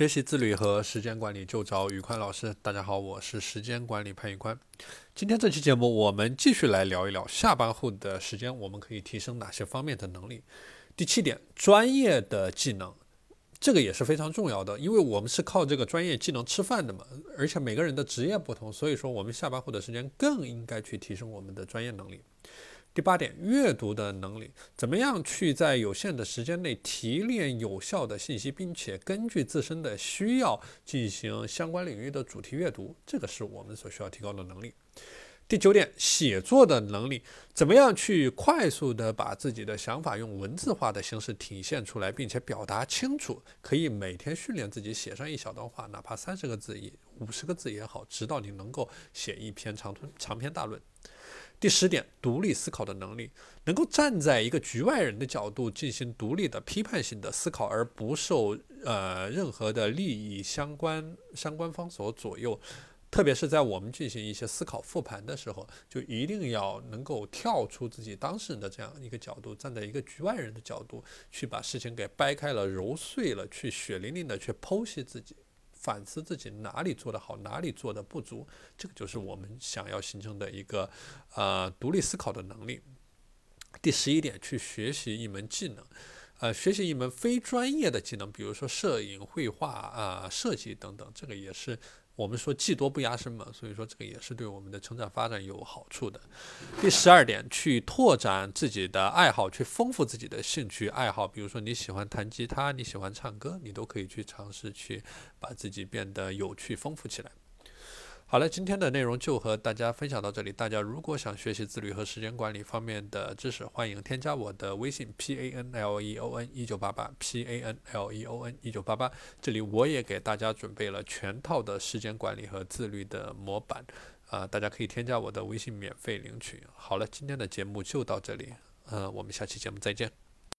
学习自律和时间管理就找宇宽老师。大家好，我是时间管理潘宇宽。今天这期节目，我们继续来聊一聊下班后的时间，我们可以提升哪些方面的能力。第七点，专业的技能，这个也是非常重要的，因为我们是靠这个专业技能吃饭的嘛。而且每个人的职业不同，所以说我们下班后的时间更应该去提升我们的专业能力。第八点，阅读的能力，怎么样去在有限的时间内提炼有效的信息，并且根据自身的需要进行相关领域的主题阅读，这个是我们所需要提高的能力。第九点，写作的能力，怎么样去快速的把自己的想法用文字化的形式体现出来，并且表达清楚，可以每天训练自己写上一小段话，哪怕三十个字也五十个字也好，直到你能够写一篇长篇长篇大论。第十点，独立思考的能力，能够站在一个局外人的角度进行独立的批判性的思考，而不受呃任何的利益相关相关方所左右。特别是在我们进行一些思考复盘的时候，就一定要能够跳出自己当事人的这样一个角度，站在一个局外人的角度，去把事情给掰开了、揉碎了，去血淋淋的去剖析自己。反思自己哪里做得好，哪里做的不足，这个就是我们想要形成的一个呃独立思考的能力。第十一点，去学习一门技能，呃，学习一门非专业的技能，比如说摄影、绘画啊、设计等等，这个也是。我们说技多不压身嘛，所以说这个也是对我们的成长发展有好处的。第十二点，去拓展自己的爱好，去丰富自己的兴趣爱好。比如说你喜欢弹吉他，你喜欢唱歌，你都可以去尝试去把自己变得有趣、丰富起来。好了，今天的内容就和大家分享到这里。大家如果想学习自律和时间管理方面的知识，欢迎添加我的微信 p a n l e o n 一九八八 p a n l e o n 一九八八。这里我也给大家准备了全套的时间管理和自律的模板，啊，大家可以添加我的微信免费领取。好了，今天的节目就到这里，嗯，我们下期节目再见。